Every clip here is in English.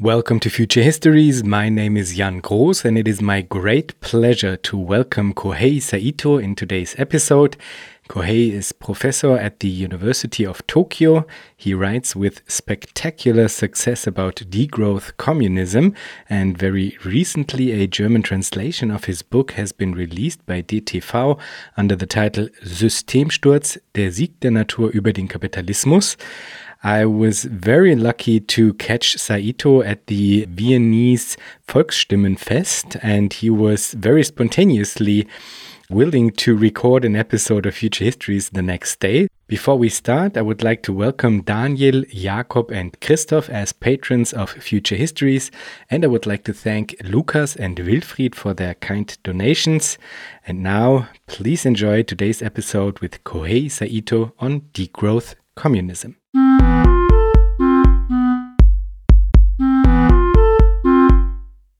Welcome to Future Histories. My name is Jan Groos, and it is my great pleasure to welcome Kohei Saito in today's episode. Kohei is professor at the University of Tokyo. He writes with spectacular success about degrowth communism, and very recently a German translation of his book has been released by DTV under the title Systemsturz, der Sieg der Natur über den Kapitalismus. I was very lucky to catch Saito at the Viennese Volksstimmefest, and he was very spontaneously willing to record an episode of Future Histories the next day. Before we start, I would like to welcome Daniel, Jakob, and Christoph as patrons of Future Histories, and I would like to thank Lukas and Wilfried for their kind donations. And now, please enjoy today's episode with Kohei Saito on degrowth communism.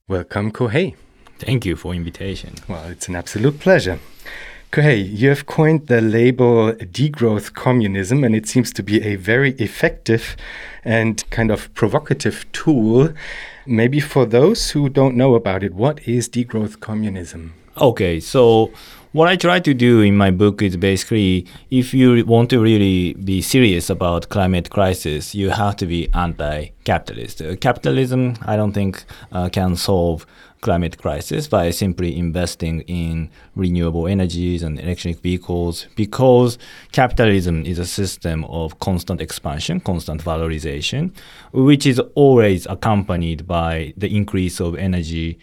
Welcome, Kohei. Thank you for invitation. Well, it's an absolute pleasure. Kohei, you have coined the label degrowth communism, and it seems to be a very effective and kind of provocative tool. Maybe for those who don't know about it, what is degrowth communism? Okay, so what I try to do in my book is basically if you want to really be serious about climate crisis, you have to be anti-capitalist. Uh, capitalism, I don't think, uh, can solve climate crisis by simply investing in renewable energies and electric vehicles because capitalism is a system of constant expansion, constant valorization, which is always accompanied by the increase of energy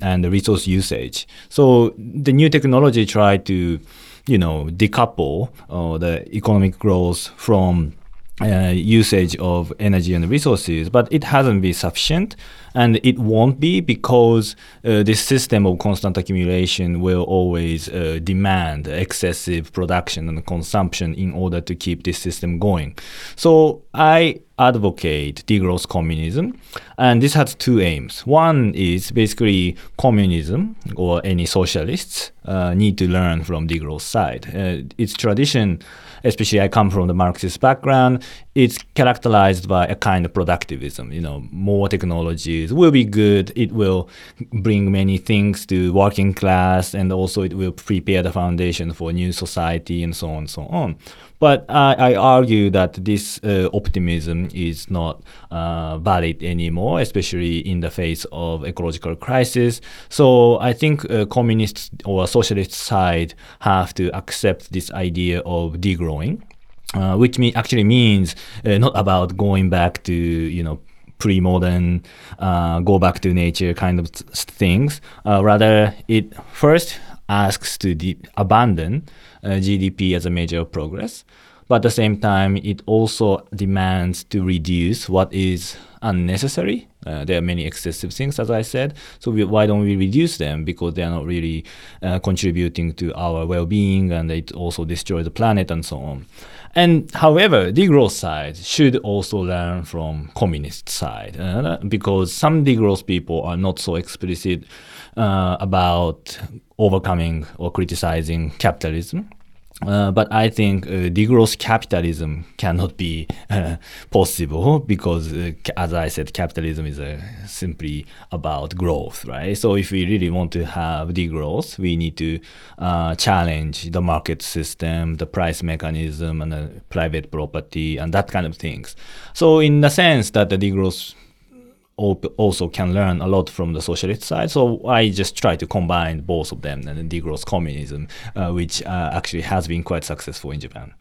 and the resource usage. So the new technology try to, you know, decouple uh, the economic growth from uh, usage of energy and resources, but it hasn't been sufficient and it won't be because uh, this system of constant accumulation will always uh, demand excessive production and consumption in order to keep this system going. So I advocate degrowth communism, and this has two aims. One is basically communism or any socialists uh, need to learn from degrowth side. Uh, its tradition especially I come from the Marxist background, it's characterized by a kind of productivism. You know, more technologies will be good. It will bring many things to working class, and also it will prepare the foundation for new society, and so on and so on. But I, argue that this uh, optimism is not uh, valid anymore, especially in the face of ecological crisis. So I think uh, communist or socialist side have to accept this idea of degrowing. Uh, which mean, actually means uh, not about going back to you know pre-modern, uh, go back to nature kind of things. Uh, rather, it first asks to de- abandon GDP as a measure of progress. But at the same time, it also demands to reduce what is unnecessary. Uh, there are many excessive things, as I said. So we, why don't we reduce them? Because they are not really uh, contributing to our well-being, and it also destroys the planet and so on. And however, degrowth side should also learn from communist side uh, because some degrowth people are not so explicit uh, about overcoming or criticizing capitalism. Uh, but I think uh, degrowth capitalism cannot be uh, possible because, uh, as I said, capitalism is uh, simply about growth, right? So if we really want to have degrowth, we need to uh, challenge the market system, the price mechanism, and private property, and that kind of things. So in the sense that the degrowth also can learn a lot from the socialist side. So I just try to combine both of them and degrowth communism, uh, which uh, actually has been quite successful in Japan.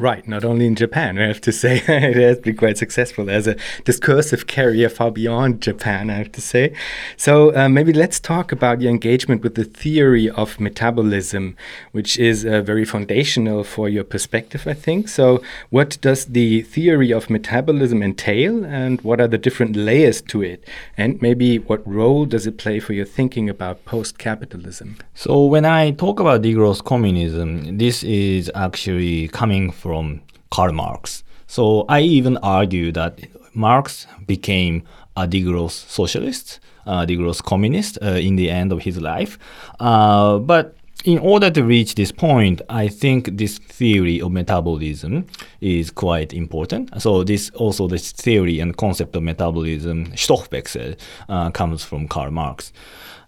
Right, not only in Japan, I have to say, it has been quite successful as a discursive carrier far beyond Japan, I have to say. So uh, maybe let's talk about your engagement with the theory of metabolism, which is uh, very foundational for your perspective, I think. So, what does the theory of metabolism entail, and what are the different layers to it? And maybe what role does it play for your thinking about post capitalism? So, when I talk about degrowth communism, this is actually coming from from Karl Marx. So I even argue that Marx became a degrowth socialist, a degrowth communist uh, in the end of his life. Uh, but in order to reach this point, I think this theory of metabolism is quite important. So this also this theory and concept of metabolism, Stoffwechsel, uh, comes from Karl Marx.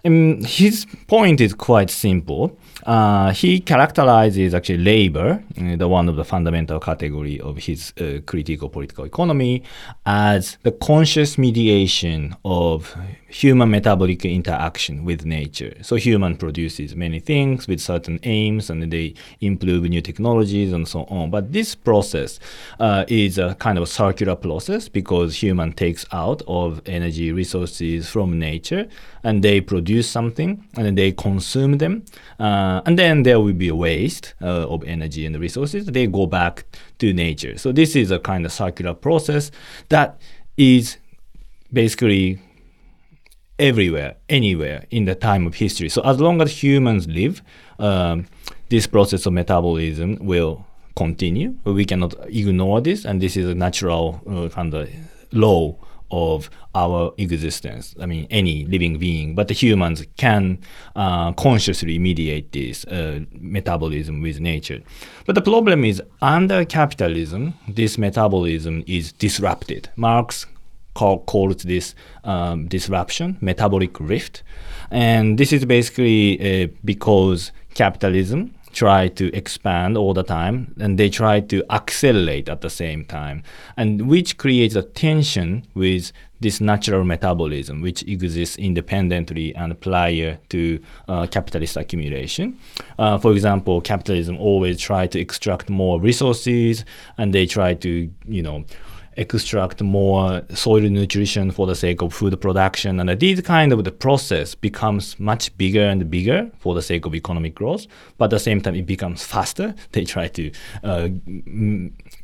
And his point is quite simple. Uh, he characterizes actually labor, uh, the one of the fundamental category of his uh, critical political economy, as the conscious mediation of human metabolic interaction with nature. So human produces many things with certain aims, and they improve new technologies and so on. But this process uh, is a kind of a circular process because human takes out of energy resources from nature, and they produce something, and then they consume them. Uh, and then there will be a waste uh, of energy and resources. They go back to nature. So this is a kind of circular process that is basically everywhere, anywhere in the time of history. So as long as humans live, um, this process of metabolism will continue. We cannot ignore this, and this is a natural uh, kind of law of our existence. I mean, any living being, but the humans can uh, consciously mediate this uh, metabolism with nature. But the problem is, under capitalism, this metabolism is disrupted. Marx call, calls this um, disruption metabolic rift, and this is basically uh, because capitalism try to expand all the time and they try to accelerate at the same time. And which creates a tension with this natural metabolism which exists independently and prior to uh, capitalist accumulation. Uh, for example capitalism always try to extract more resources and they try to you know extract more soil nutrition for the sake of food production. And this kind of the process becomes much bigger and bigger for the sake of economic growth. But at the same time, it becomes faster. They try to uh,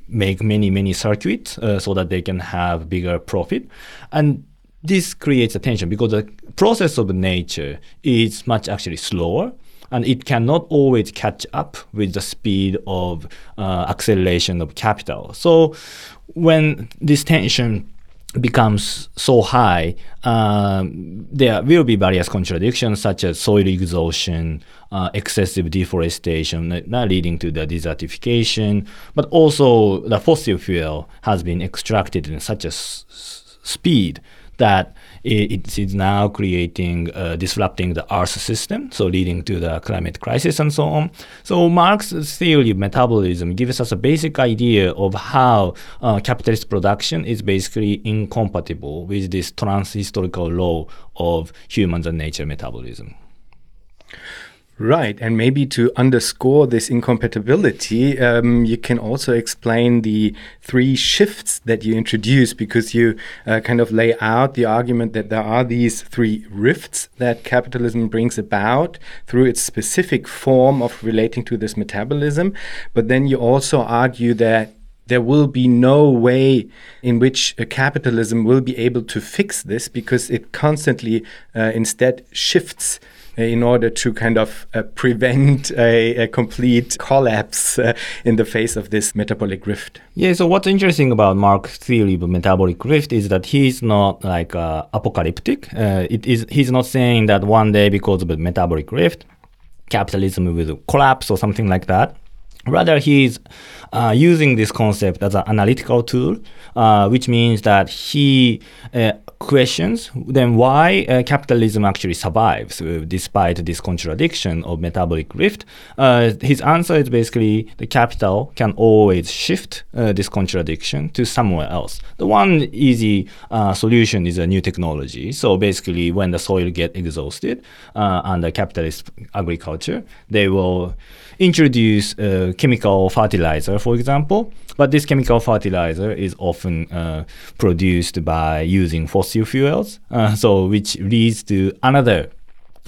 make many, many circuits uh, so that they can have bigger profit. And this creates a tension because the process of nature is much actually slower and it cannot always catch up with the speed of uh, acceleration of capital. So when this tension becomes so high, um, there will be various contradictions such as soil exhaustion, uh, excessive deforestation, uh, leading to the desertification, but also the fossil fuel has been extracted in such a speed that it is now creating, uh, disrupting the Earth system, so leading to the climate crisis and so on. So Marx's theory of metabolism gives us a basic idea of how uh, capitalist production is basically incompatible with this trans-historical law of humans and nature metabolism. Right. And maybe to underscore this incompatibility, um, you can also explain the three shifts that you introduce because you uh, kind of lay out the argument that there are these three rifts that capitalism brings about through its specific form of relating to this metabolism. But then you also argue that there will be no way in which capitalism will be able to fix this because it constantly uh, instead shifts uh, in order to kind of uh, prevent a, a, complete collapse uh, in the face of this metabolic rift. Yeah, so what's interesting about Marx's theory of metabolic rift is that he's not like uh, apocalyptic. Uh, it is he's not saying that one day because of the metabolic rift, capitalism will collapse or something like that. Rather, he's uh, using this concept as an analytical tool, uh, which means that he uh, questions then why uh, capitalism actually survives uh, despite this contradiction of metabolic rift. Uh, his answer is basically the capital can always shift this contradiction to somewhere else. The one easy solution is a new technology. So basically, when the soil get exhausted under capitalist agriculture, they will introduce chemical fertilizer, for example. But this chemical fertilizer is often uh, produced by using fossil fuels, uh, so which leads to another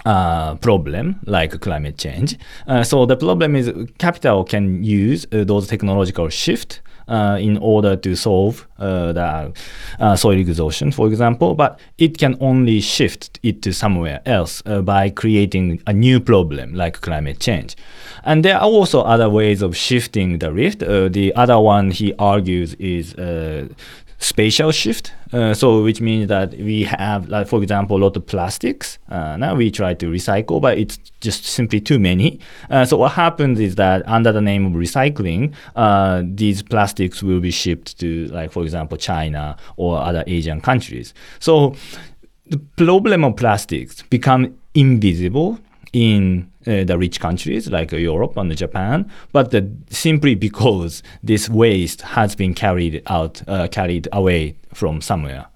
uh, problem like climate change. Uh, so the problem is capital can use uh, those technological shift uh, in order to solve uh, the uh, soil exhaustion, for example, but it can only shift it to somewhere else by creating a new problem like climate change. And there are also other ways of shifting the rift. The other one he argues is spatial shift. Uh, so which means that we have, like for example, a lot of plastics. Uh, now we try to recycle, but it's just simply too many. Uh, so what happens is that under the name of recycling, uh, these plastics will be shipped to, like for example, China or other Asian countries. So the problem of plastics become invisible in uh, the rich countries like Europe and Japan, but the, simply because this waste has been carried out, uh, carried away from somewhere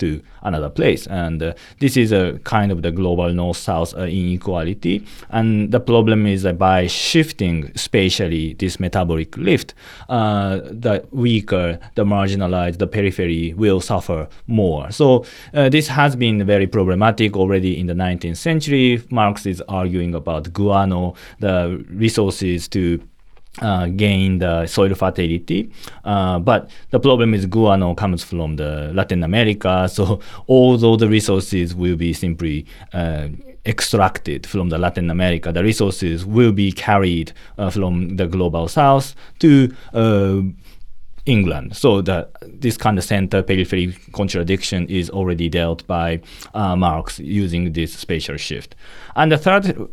to another place. And uh, this is a kind of the global north-south uh, inequality. And the problem is that by shifting spatially this metabolic rift, uh, the weaker, the marginalized, the periphery will suffer more. So uh, this has been very problematic already in the 19th century. Marx is arguing about guano, the resources to uh, gain the soil fertility. Uh, but the problem is guano comes from the Latin America, so all those resources will be simply uh, extracted from the Latin America. The resources will be carried uh, from the global south to uh, England. So that this kind of center periphery contradiction is already dealt by uh, Marx using this spatial shift. And the third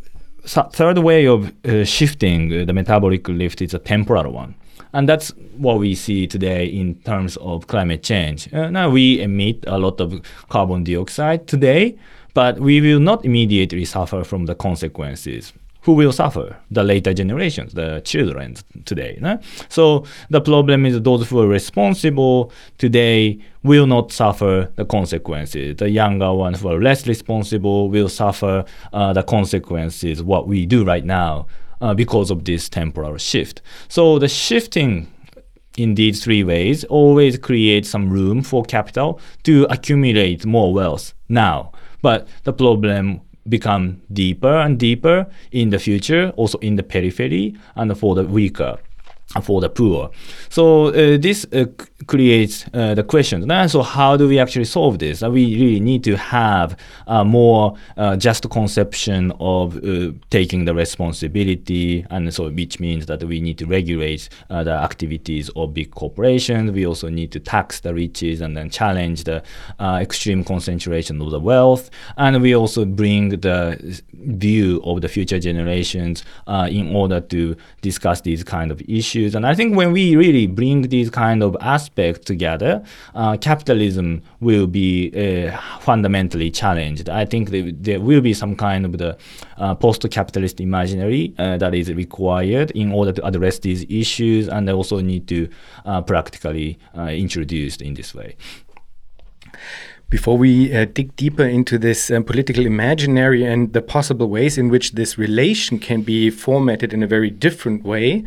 third way of uh, shifting uh, the metabolic rift is a temporal one. And that's what we see today in terms of climate change. Uh, now we emit a lot of carbon dioxide today, but we will not immediately suffer from the consequences who will suffer? The later generations, the children today. No? So the problem is those who are responsible today will not suffer the consequences. The younger ones who are less responsible will suffer uh, the consequences, what we do right now, uh, because of this temporal shift. So the shifting in these three ways always creates some room for capital to accumulate more wealth now. But the problem become deeper and deeper in the future, also in the periphery and for the weaker for the poor. So uh, this uh, creates uh, the question. so how do we actually solve this? Uh, we really need to have a more uh, just conception of uh, taking the responsibility, and so which means that we need to regulate the activities of big corporations. We also need to tax the riches and then challenge the extreme concentration of the wealth, and we also bring the view of the future generations in order to discuss these kind of issues issues. And I think when we really bring these kind of aspects together, uh, capitalism will be uh, fundamentally challenged. I think there will be some kind of the uh, post-capitalist imaginary uh, that is required in order to address these issues, and they also need to uh, practically uh, introduced in this way. Before we uh, dig deeper into this um, political imaginary and the possible ways in which this relation can be formatted in a very different way,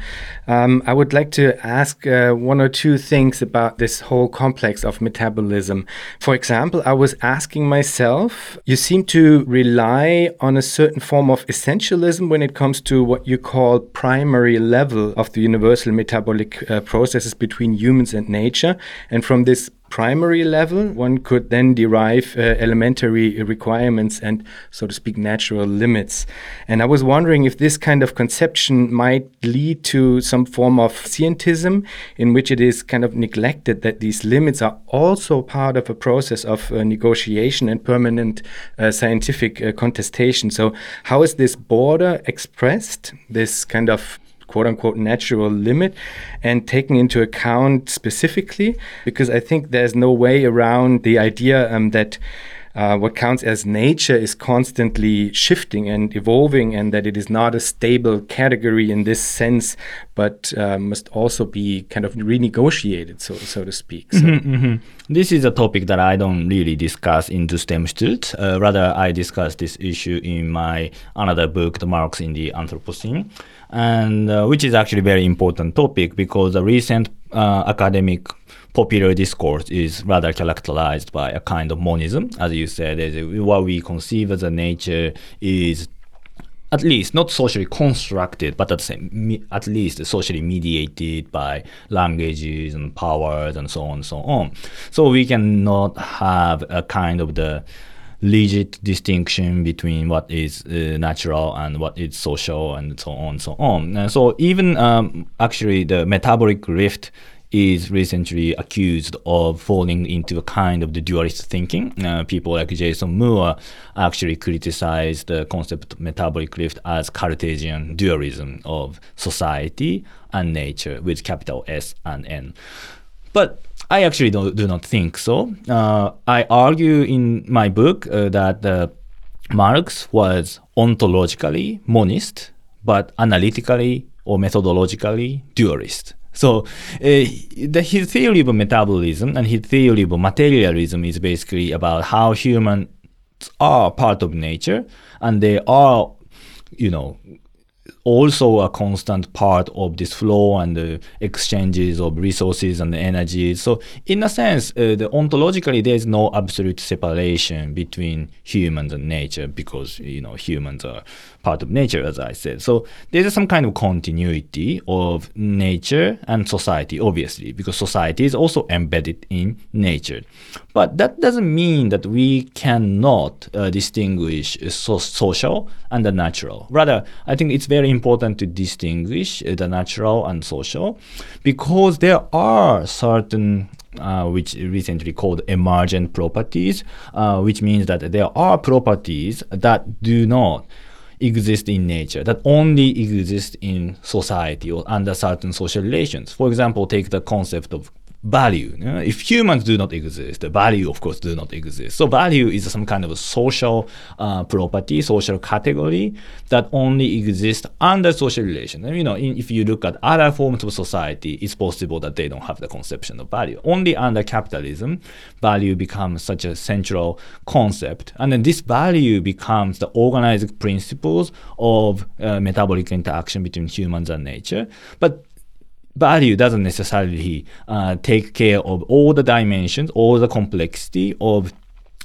um, I would like to ask uh, one or two things about this whole complex of metabolism. For example, I was asking myself, you seem to rely on a certain form of essentialism when it comes to what you call primary level of the universal metabolic uh, processes between humans and nature. And from this primary level, one could then derive uh, elementary requirements and, so to speak, natural limits. And I was wondering if this kind of conception might lead to some form of scientism in which it is kind of neglected that these limits are also part of a process of uh, negotiation and permanent uh, scientific uh, contestation. So, how is this border expressed, this kind of quote unquote natural limit and taken into account specifically because I think there's no way around the idea um, that uh, what counts as nature is constantly shifting and evolving, and that it is not a stable category in this sense, but uh, must also be kind of renegotiated, so so to speak. So. Mm-hmm, mm-hmm. This is a topic that I don't really discuss in Systemsturz. Uh, rather, I discuss this issue in my another book, The Marx in the Anthropocene and uh, which is actually very important topic because the recent uh, academic popular discourse is rather characterized by a kind of monism, as you said. What we conceive as a nature is at least not socially constructed, but at, same, at least socially mediated by languages and powers and so on and so on. So we cannot have a kind of the rigid distinction between what is uh, natural and what is social and so on and so on. And so even um, actually the metabolic rift is recently accused of falling into a kind of the dualist thinking. Uh, people like Jason Moore actually criticized the concept of metabolic rift as Cartesian dualism of society and nature with capital S and N. But I actually do, do not think so. Uh, I argue in my book uh, that uh, Marx was ontologically monist, but analytically or methodologically dualist. So uh, the, his theory of metabolism and his theory of materialism is basically about how humans are part of nature and they are, you know, also a constant part of this flow and the exchanges of resources and energy. So, in a sense, uh, the ontologically, there is no absolute separation between humans and nature because you know humans are part of nature, as I said. So there is some kind of continuity of nature and society, obviously, because society is also embedded in nature. But that doesn't mean that we cannot uh, distinguish so social and the natural. Rather, I think it's very important to distinguish uh, the natural and social because there are certain uh, which recently called emergent properties, uh, which means that there are properties that do not exist in nature, that only exist in society or under certain social relations. For example, take the concept of value. If humans do not exist, the value, of course, do not exist. So value is some kind of a social uh, property, social category that only exists under social relations. And, you know, in, if you look at other forms of society, it's possible that they don't have the conception of value. Only under capitalism, value becomes such a central concept, and then this value becomes the organizing principles of uh, metabolic interaction between humans and nature. But value doesn't necessarily uh, take care of all the dimensions, all the complexity of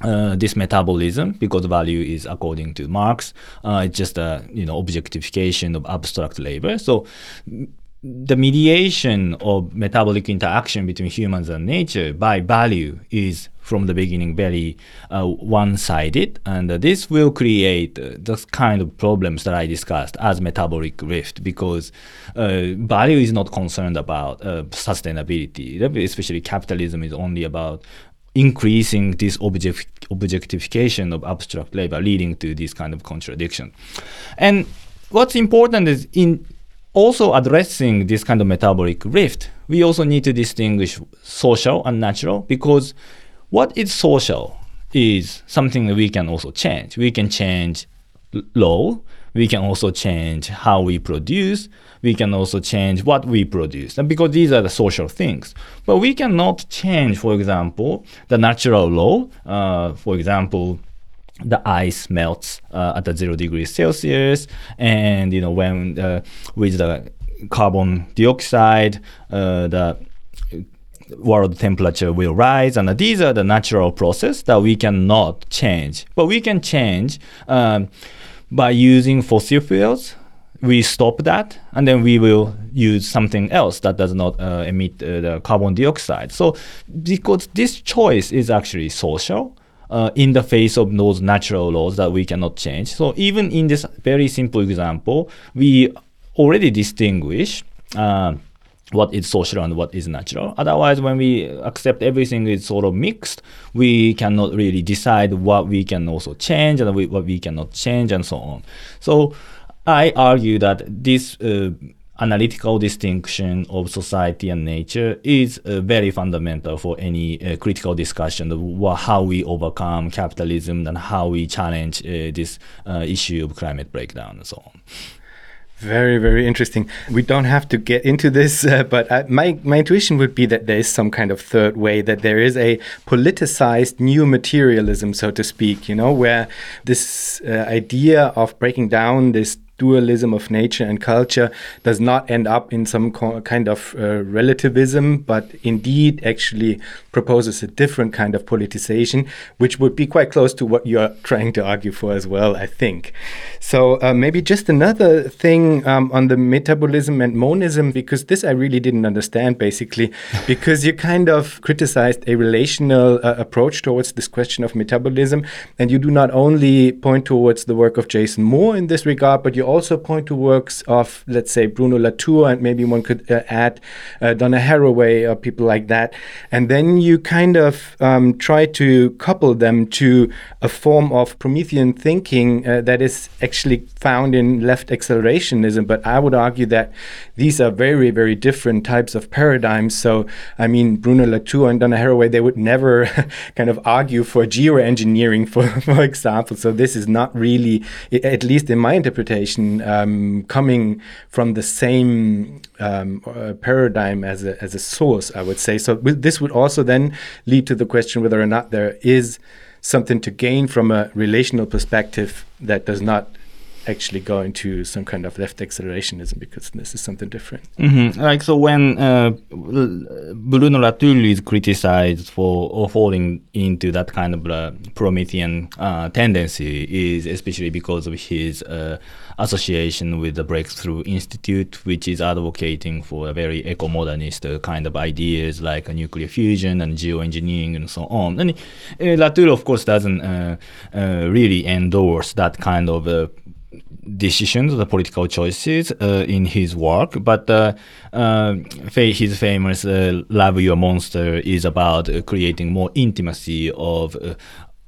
uh, this metabolism because value is according to Marx uh, it's just a you know objectification of abstract labor. So the mediation of metabolic interaction between humans and nature by value is from the beginning very uh, one-sided. And uh, this will create uh, the kind of problems that i discussed as metabolic rift because uh, value is not concerned about uh, sustainability. Especially capitalism is only about increasing this object, objectification of abstract labor leading to this kind of contradiction. And what's important is in also addressing this kind of metabolic rift, we also need to distinguish social and natural because what is social is something that we can also change. We can change law, we can also change how we produce, we can also change what we produce, and because these are the social things. But we cannot change, for example, the natural law. Uh, for example, the ice melts uh, at the zero degrees Celsius, and you know when uh, with the carbon dioxide, uh, the world temperature will rise, and these are the natural process that we cannot change. But we can change um, by using fossil fuels. We stop that, and then we will use something else that does not uh, emit uh, the carbon dioxide. So, because this choice is actually social, uh, in the face of those natural laws that we cannot change. So even in this very simple example, we already distinguish uh, what is social and what is natural. Otherwise, when we accept everything is sort of mixed, we cannot really decide what we can also change and what we cannot change and so on. So I argue that this uh, analytical distinction of society and nature is uh, very fundamental for any uh, critical discussion of how we overcome capitalism and how we challenge uh, this uh, issue of climate breakdown and so on. Very, very interesting. We don't have to get into this, uh, but I, my, my intuition would be that there is some kind of third way, that there is a politicized new materialism, so to speak, you know, where this uh, idea of breaking down this dualism of nature and culture does not end up in some kind of uh, relativism, but indeed actually proposes a different kind of politicization, which would be quite close to what you're trying to argue for as well, I think. So uh, maybe just another thing um, on the metabolism and monism, because this I really didn't understand basically, because you kind of criticized a relational uh, approach towards this question of metabolism, and you do not only point towards the work of Jason Moore in this regard, but you you also point to works of, let's say, Bruno Latour, and maybe one could uh, add uh, Donna Haraway or people like that. And then you kind of um, try to couple them to a form of Promethean thinking uh, that is actually found in left accelerationism. But I would argue that these are very, very different types of paradigms. So, I mean, Bruno Latour and Donna Haraway, they would never kind of argue for geoengineering, for, for example. So, this is not really, at least in my interpretation, um, coming from the same um, uh, paradigm as a, as a source, I would say. So, this would also then lead to the question whether or not there is something to gain from a relational perspective that does not actually go into some kind of left accelerationism because this is something different. Mm-hmm. Like so, when uh, Bruno Latour is criticized for falling into that kind of uh, Promethean uh, tendency, is especially because of his uh, association with the Breakthrough Institute, which is advocating for a very eco-modernist uh, kind of ideas like nuclear fusion and geoengineering and so on. And uh, Latour, of course, doesn't really endorse that kind of decisions, the political choices uh, in his work. But uh, uh, his famous uh, "Love Your Monster" is about uh, creating more intimacy of uh,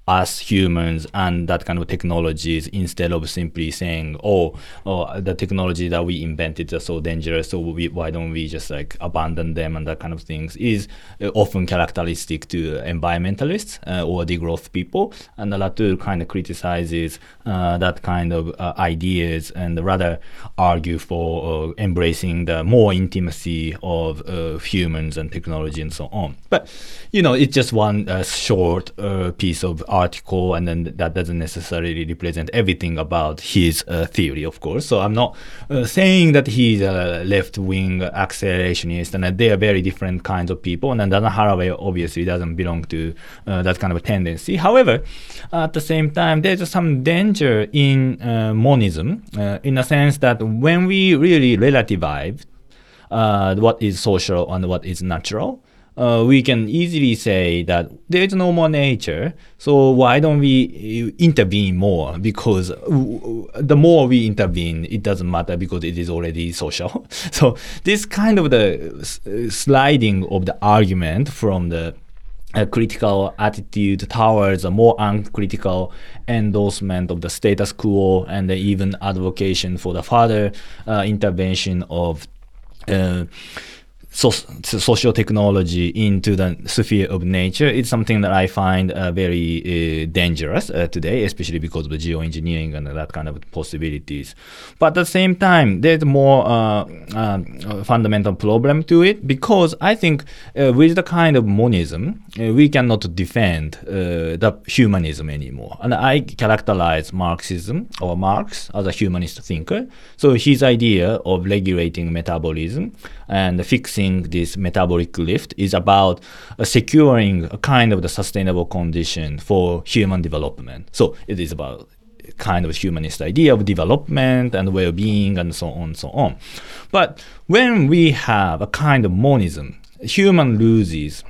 us humans and that kind of technologies instead of simply saying, oh, oh the technology that we invented is so dangerous, so we, why don't we just like abandon them and that kind of things is uh, often characteristic to environmentalists uh, or degrowth people. And Latour kind of criticizes uh, that kind of uh, ideas and rather argue for uh, embracing the more intimacy of uh, humans and technology and so on. But, you know, it's just one short piece of article, and then that doesn't necessarily represent everything about his uh, theory, of course. So I'm not uh, saying that he's a left wing accelerationist, and they are very different kinds of people. And then Haraway obviously doesn't belong to uh, that kind of a tendency. However, at the same time, there's some danger in uh, monism, uh, in a sense that when we really relativize uh, what is social and what is natural, uh, we can easily say that there is no more nature, so why don't we uh, intervene more? Because the more we intervene, it doesn't matter because it is already social. so this kind of the uh, sliding of the argument from the a critical attitude towards a more uncritical endorsement of the status quo and even advocacy for the further uh, intervention of uh, so, social technology into the sphere of nature is something that I find uh, very uh, dangerous uh, today, especially because of the geoengineering and that kind of possibilities. But at the same time, there's more uh, uh, fundamental problem to it because I think uh, with the kind of monism, we cannot defend the humanism anymore. And I characterize Marxism or Marx as a humanist thinker. So his idea of regulating metabolism and fixing this metabolic rift is about uh, securing a kind of the sustainable condition for human development. So it is about kind of humanist idea of development and well-being and so on and so on. But when we have a kind of monism, human loses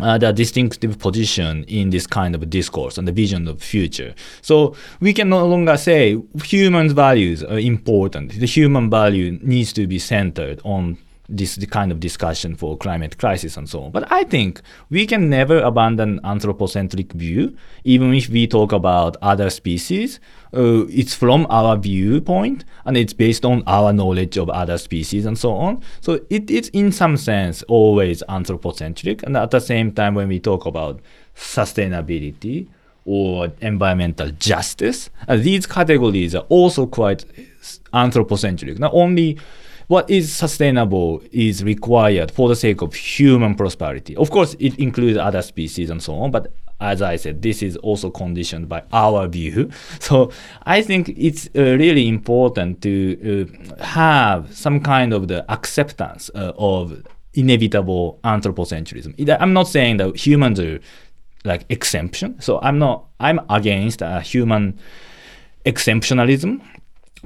uh, the distinctive position in this kind of discourse and the vision of future. So we can no longer say human values are important. The human value needs to be centered on this kind of discussion for climate crisis and so on. But I think we can never abandon anthropocentric view, even if we talk about other species. Uh, it's from our viewpoint and it's based on our knowledge of other species and so on. So it is in some sense always anthropocentric. And at the same time, when we talk about sustainability or environmental justice, uh, these categories are also quite anthropocentric. Not only what is sustainable is required for the sake of human prosperity. Of course, it includes other species and so on, but as I said, this is also conditioned by our view. So I think it's uh, really important to uh, have some kind of the acceptance uh, of inevitable anthropocentrism. I'm not saying that humans are like exemption. So I'm not. I'm against human exemptionalism.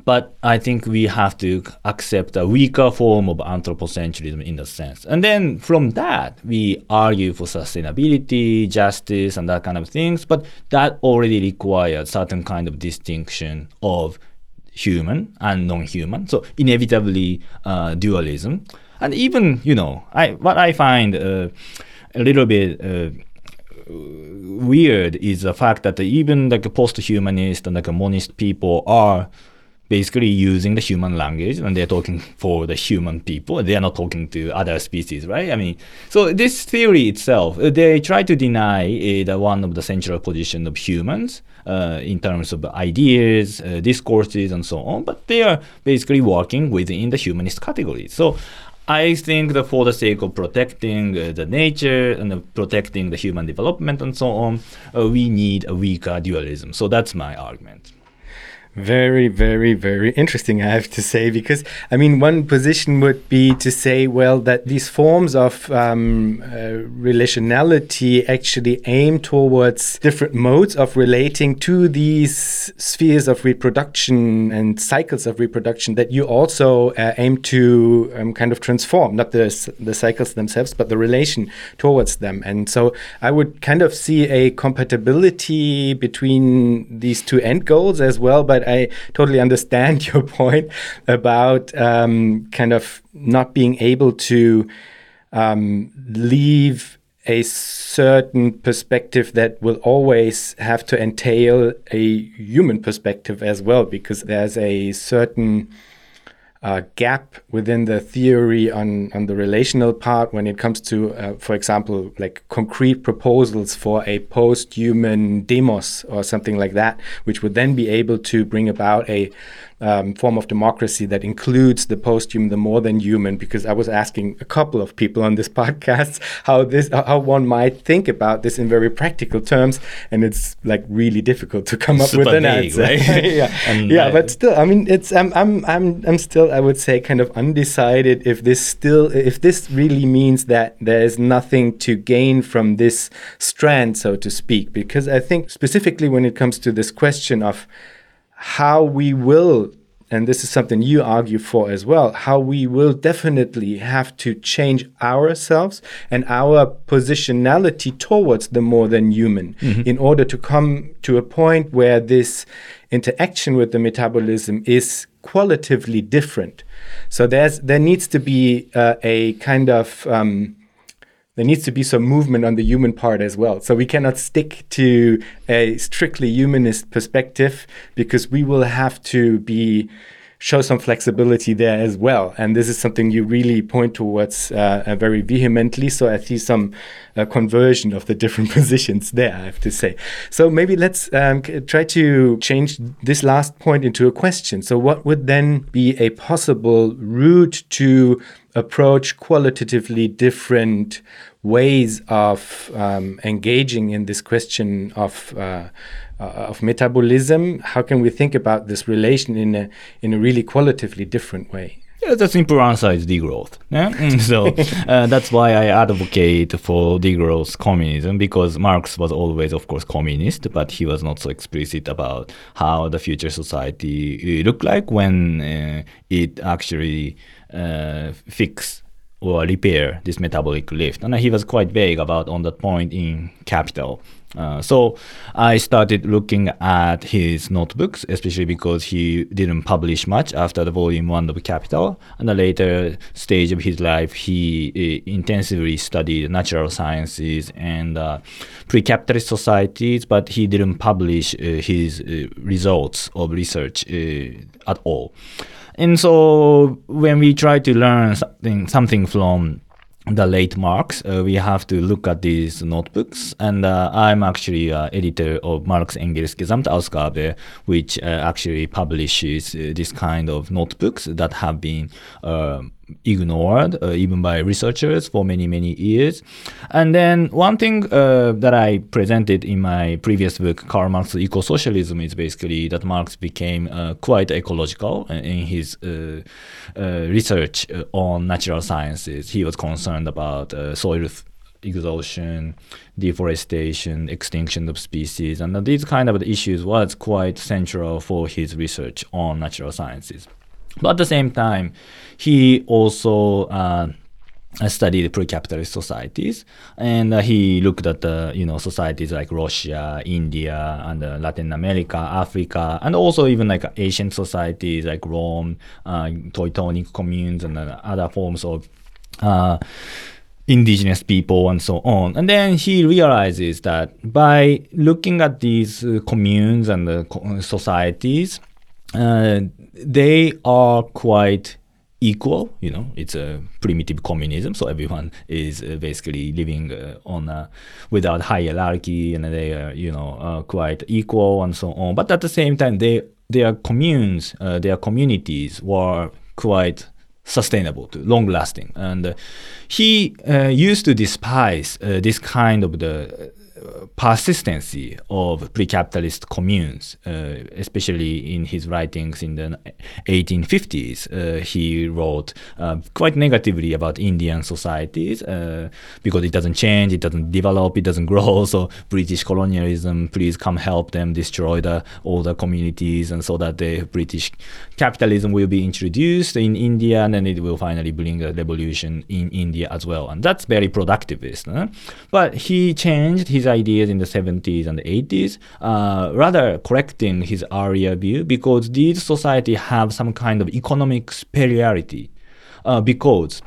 But I think we have to accept a weaker form of anthropocentrism in a sense. And then from that, we argue for sustainability, justice, and that kind of things. But that already requires certain kind of distinction of human and non-human. So inevitably uh, dualism, and even you know, I what I find uh, a little bit. Uh, weird is the fact that even like post-humanist and like monist people are basically using the human language and they're talking for the human people. They are not talking to other species, right? I mean, so this theory itself, uh, they try to deny uh, one of the central position of humans uh, in terms of ideas, uh, discourses, and so on. But they are basically working within the humanist category. So I think that for the sake of protecting uh, the nature and uh, protecting the human development and so on, uh, we need a weaker dualism. So that's my argument. Very, very, very interesting, I have to say, because I mean, one position would be to say, well, that these forms of um, uh, relationality actually aim towards different modes of relating to these spheres of reproduction and cycles of reproduction that you also uh, aim to um, kind of transform, not the, the cycles themselves, but the relation towards them. And so I would kind of see a compatibility between these two end goals as well, but I totally understand your point about um, kind of not being able to um, leave a certain perspective that will always have to entail a human perspective as well, because there's a certain uh, gap within the theory on, on the relational part when it comes to, uh, for example, like concrete proposals for a post human demos or something like that, which would then be able to bring about a um, form of democracy that includes the post-human, the more than human. Because I was asking a couple of people on this podcast how this, how one might think about this in very practical terms, and it's like really difficult to come up Super with an vague, answer. right? yeah, And, yeah, uh, but still, I mean, it's I'm I'm I'm I'm still I would say kind of undecided if this still if this really means that there is nothing to gain from this strand, so to speak. Because I think specifically when it comes to this question of how we will and this is something you argue for as well how we will definitely have to change ourselves and our positionality towards the more than human in order to come to a point where this interaction with the metabolism is qualitatively different. So there's there needs to be uh, a kind of um, there needs to be some movement on the human part as well. So we cannot stick to a strictly humanist perspective because we will have to be show some flexibility there as well. And this is something you really point towards uh, uh, very vehemently. So I see some uh, conversion of the different positions there, I have to say. So maybe let's um, try to change this last point into a question. So what would then be a possible route to approach qualitatively different ways of um, engaging in this question of uh, of metabolism. How can we think about this relation in a in a really qualitatively different way? Yeah, the simple answer is degrowth. Yeah? Mm, so uh, that's why I advocate for degrowth communism because Marx was always, of course, communist, but he was not so explicit about how the future society uh, look like when uh, it actually uh, fix or repair this metabolic rift. And he was quite vague about on that point in Capital. Uh, so I started looking at his notebooks, especially because he didn't publish much after the volume one of Capital. And the later stage of his life, he uh, intensively studied natural sciences and uh, pre-capitalist societies, but he didn't publish uh, his uh, results of research uh, at all. And so when we try to learn something something from the late Marx, uh, we have to look at these notebooks. And uh, I'm actually uh, editor of Marx Engels Gesamtausgabe, which uh, actually publishes uh, this kind of notebooks that have been um ignored uh, even by researchers for many many years and then one thing uh, that i presented in my previous book karl marx's eco-socialism is basically that marx became uh, quite ecological in his uh, uh, research uh, on natural sciences he was concerned about soil exhaustion, deforestation, extinction of species, and these kind of issues was quite central for his research on natural sciences. But at the same time, he also uh, uh, studied pre-capitalist societies, and uh, he looked at the you know societies like Russia, India, and uh, Latin America, Africa, and also even like ancient societies like Rome, uh, Teutonic communes, and uh, other forms of uh, indigenous people and so on. And then he realizes that by looking at these uh, communes and uh, societies, uh, they are quite equal. You know, it's a primitive communism, so everyone is uh, basically living uh, on a, without hierarchy, and they are you know uh, quite equal and so on. But at the same time, they their communes, uh, their communities were quite sustainable, long lasting, and uh, he used to despise this kind of the persistency of pre-capitalist communes, uh, especially in his writings in the 1850s. Uh, he wrote uh, quite negatively about Indian societies uh, because it doesn't change, it doesn't develop, it doesn't grow. So British colonialism, please come help them destroy the all the communities, and so that the British capitalism will be introduced in India, and then it will finally bring a revolution in India as well. And that's very productivist. Huh? But he changed his ideas in the 70s and 80s, uh, rather correcting his earlier view because these society have some kind of economic superiority uh, because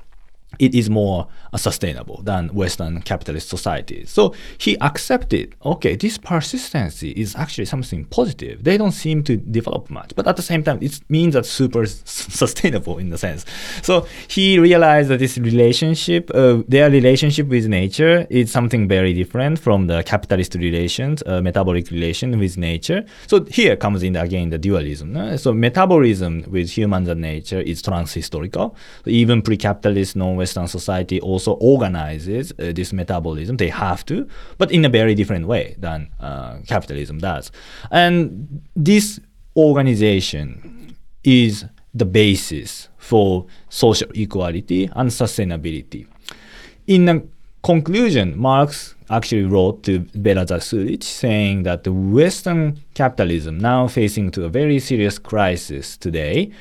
it is more uh, sustainable than Western capitalist societies. So he accepted, okay, this persistency is actually something positive. They don't seem to develop much, but at the same time, it means that super sustainable in the sense. So he realized that this relationship, uh, their relationship with nature, is something very different from the capitalist relations, uh, metabolic relation with nature. So here comes in again the dualism. So metabolism with humans and nature is transhistorical. So even pre-capitalist non-Western society also organizes uh, this metabolism. They have to, but in a very different way than uh, capitalism does. And this organization is the basis for social equality and sustainability. In conclusion, Marx actually wrote to Vera Zasulich saying that the Western capitalism, now facing to a very serious crisis today,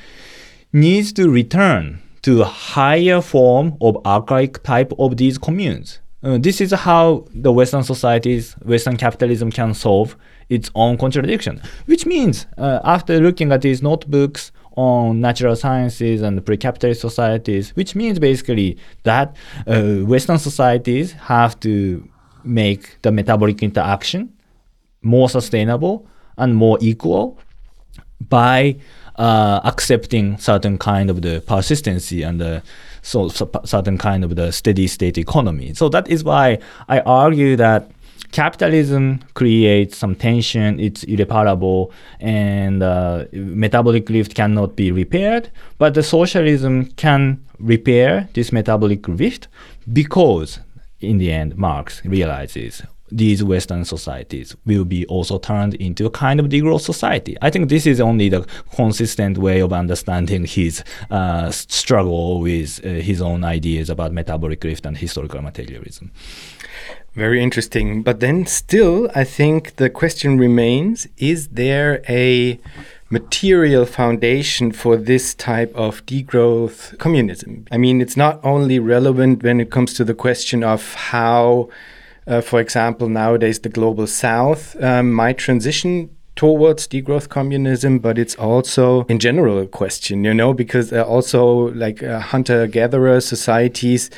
needs to return to a higher form of archaic type of these communes. Uh, this is how the Western societies, Western capitalism can solve its own contradiction. Which means, uh, after looking at these notebooks on natural sciences and pre-capitalist societies, which means basically that uh, Western societies have to make the metabolic interaction more sustainable and more equal by uh, accepting certain kind of the persistency and the so, so, certain kind of the steady state economy. So that is why I argue that capitalism creates some tension, it's irreparable, and uh, metabolic rift cannot be repaired. But the socialism can repair this metabolic rift because, in the end, Marx realizes these Western societies will be also turned into a kind of degrowth society. I think this is only the consistent way of understanding his uh, struggle with uh, his own ideas about metabolic rift and historical materialism. Very interesting. But then, still, I think the question remains is there a material foundation for this type of degrowth communism? I mean, it's not only relevant when it comes to the question of how uh, for example, nowadays the global south um, might transition towards degrowth communism, but it's also in general a question, you know, because uh, also like uh, hunter gatherer societies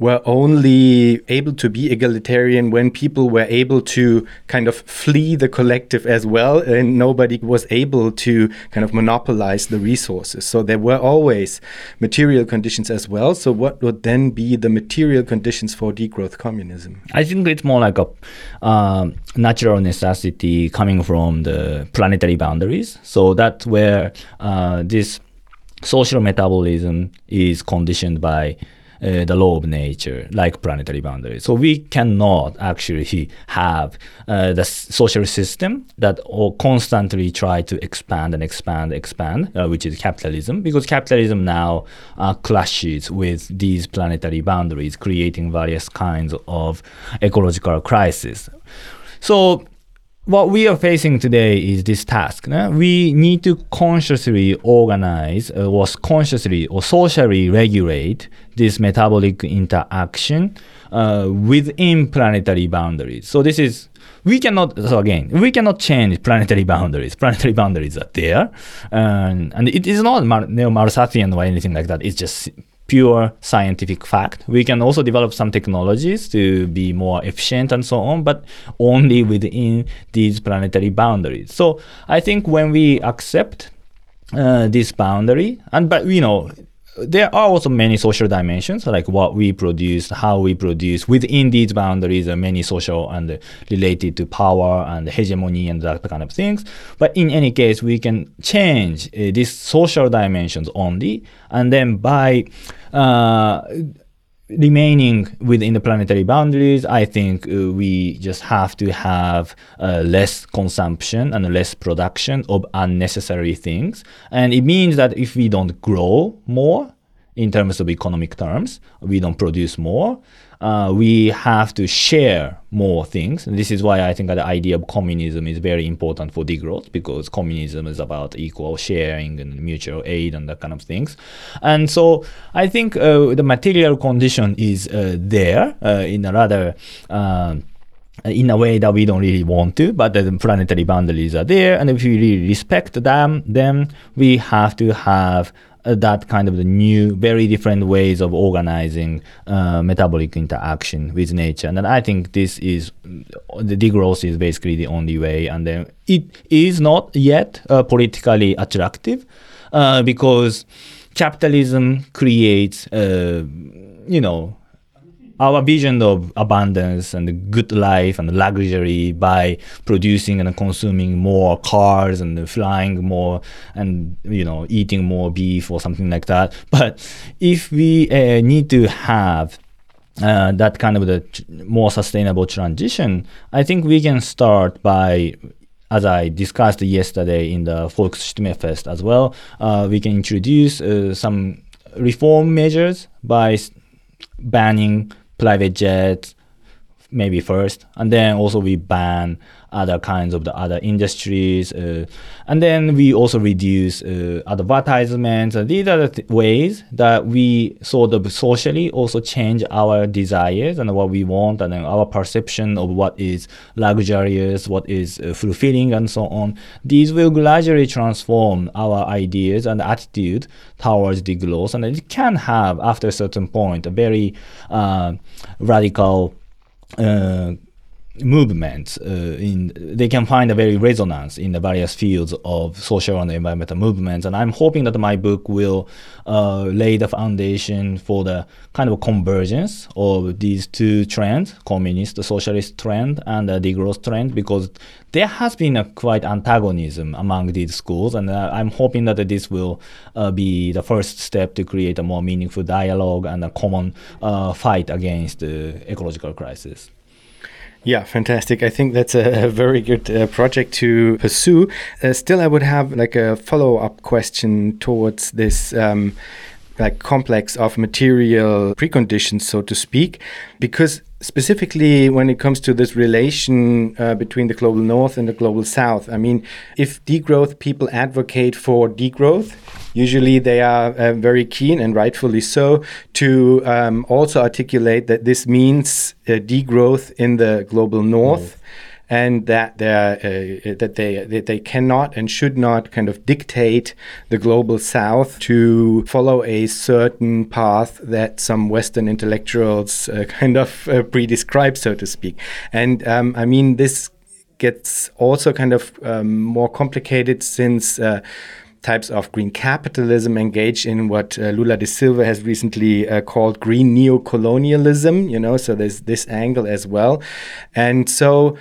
were only able to be egalitarian when people were able to kind of flee the collective as well, and nobody was able to kind of monopolize the resources. So there were always material conditions as well. So what would then be the material conditions for degrowth communism? I think it's more like a uh, natural necessity coming from the planetary boundaries. So that's where uh, this social metabolism is conditioned by uh, the law of nature, like planetary boundaries. So we cannot actually have uh, the social system that constantly try to expand and expand, expand, uh, which is capitalism, because capitalism now uh, clashes with these planetary boundaries, creating various kinds of ecological crises. So what we are facing today is this task. No? We need to consciously organize uh, or consciously or socially regulate this metabolic interaction uh, within planetary boundaries. So this is we cannot. So again, we cannot change planetary boundaries. Planetary boundaries are there, and, and it is not neo-Malthusian or anything like that. It's just pure scientific fact. We can also develop some technologies to be more efficient and so on, but only within these planetary boundaries. So I think when we accept uh, this boundary, and but you know, there are also many social dimensions, like what we produce, how we produce. Within these boundaries are many social and related to power and hegemony and that kind of things. But in any case, we can change uh, these social dimensions only, and then by remaining within the planetary boundaries, I think uh, we just have to have uh, less consumption and less production of unnecessary things. And it means that if we don't grow more in terms of economic terms, we don't produce more, uh, we have to share more things. And this is why I think the idea of communism is very important for degrowth because communism is about equal sharing and mutual aid and that kind of things. And so I think uh, the material condition is uh, there uh, in a rather uh, in a way that we don't really want to, but the planetary boundaries are there, and if we really respect them, then we have to have that kind of the new, very different ways of organizing uh, metabolic interaction with nature. And I think this is the degrowth is basically the only way. And then it is not yet uh, politically attractive uh, because capitalism creates, uh, you know, our vision of abundance and good life and luxury by producing and consuming more cars and flying more and you know eating more beef or something like that. But if we uh, need to have uh, that kind of the more sustainable transition, I think we can start by as I discussed yesterday in the Volksstimme as well, uh, we can introduce uh, some reform measures by banning private jets maybe first. And then also we ban other kinds of the other industries uh, and then we also reduce uh, advertisements. And these are the th- ways that we sort of socially also change our desires and what we want and our perception of what is luxurious what is uh, fulfilling and so on. These will gradually transform our ideas and attitude towards the growth and it can have after a certain point a very uh, radical uh, movements uh, in they can find a very resonance in the various fields of social and environmental movements and i'm hoping that my book will uh, lay the foundation for the kind of convergence of these two trends communist socialist trend and the degrowth trend because there has been a quite antagonism among these schools. And uh, i'm hoping that this will uh, be the first step to create a more meaningful dialogue and a common uh, fight against the ecological crisis yeah, fantastic. I think that's a, very good uh, project to pursue. Uh, still, I would have like a follow up question towards this. Um, like complex of material preconditions, so to speak, because specifically when it comes to this relation uh, between the global north and the global south, I mean, if degrowth people advocate for degrowth, usually they are uh, very keen and rightfully so to um, also articulate that this means uh, degrowth in the global north. Mm and that they uh, that they that they cannot and should not kind of dictate the global south to follow a certain path that some Western intellectuals uh, kind of uh, pre-describe, so to speak. And um, I mean this gets also kind of um, more complicated since uh, types of green capitalism engage in what uh, Lula da Silva has recently uh, called green neocolonialism, you know, so there's this angle as well. And so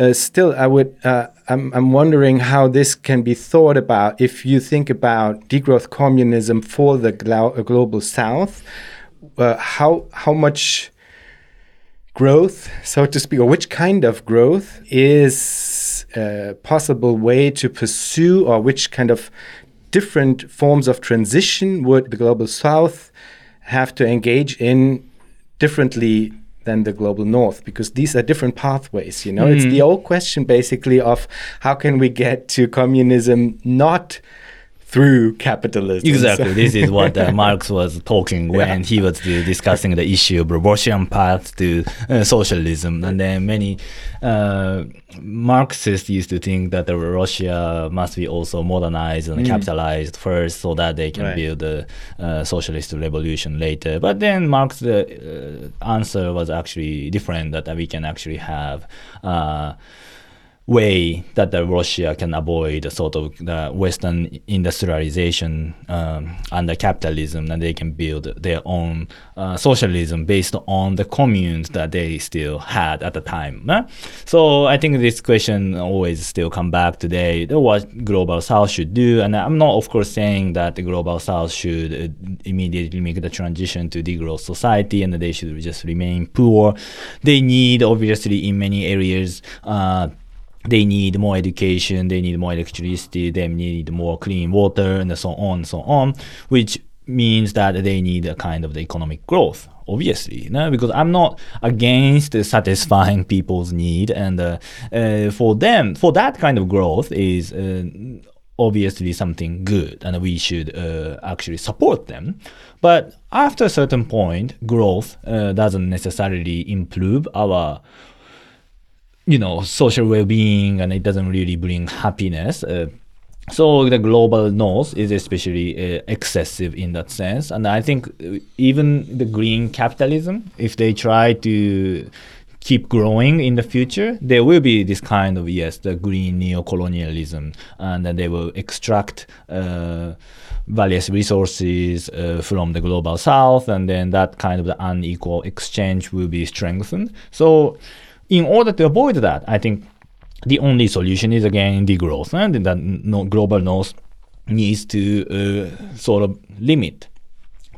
uh, still, I would. Uh, I'm, I'm wondering how this can be thought about if you think about degrowth communism for the glo global South. Uh, how how much growth, so to speak, or which kind of growth is a possible way to pursue, or which kind of different forms of transition would the global South have to engage in differently than the global north because these are different pathways you know mm. it's the old question basically of how can we get to communism not through capitalism. Exactly. this is what uh, Marx was talking when yeah. he was uh, discussing the issue of Russian path to uh, socialism. And then many uh, Marxists used to think that Russia must be also modernized and mm. capitalized first so that they can right. build a uh, socialist revolution later. But then Marx's uh, answer was actually different that we can actually have way that the Russia can avoid sort of the Western industrialization um, under capitalism, and they can build their own uh, socialism based on the communes that they still had at the time. Huh? So I think this question always still come back today. What global South should do, and I'm not, of course, saying that the global South should uh, immediately make the transition to degrowth society and they should just remain poor. They need, obviously, in many areas. Uh, they need more education, they need more electricity, they need more clean water, and so on and so on, which means that they need a kind of the economic growth obviously know, because i'm not against satisfying people's need and uh, uh, for them for that kind of growth is uh, obviously something good and we should uh, actually support them. But after a certain point growth uh, doesn't necessarily improve our you know social well-being and it doesn't really bring happiness uh, so the global north is especially uh, excessive in that sense. And i think uh, even the green capitalism if they try to keep growing in the future there will be this kind of yes the green neo-colonialism and then they will extract uh, various resources uh, from the global south and then that kind of the unequal exchange will be strengthened. So in order to avoid that, I think the only solution is again degrowth, and the no, global north needs to uh, sort of limit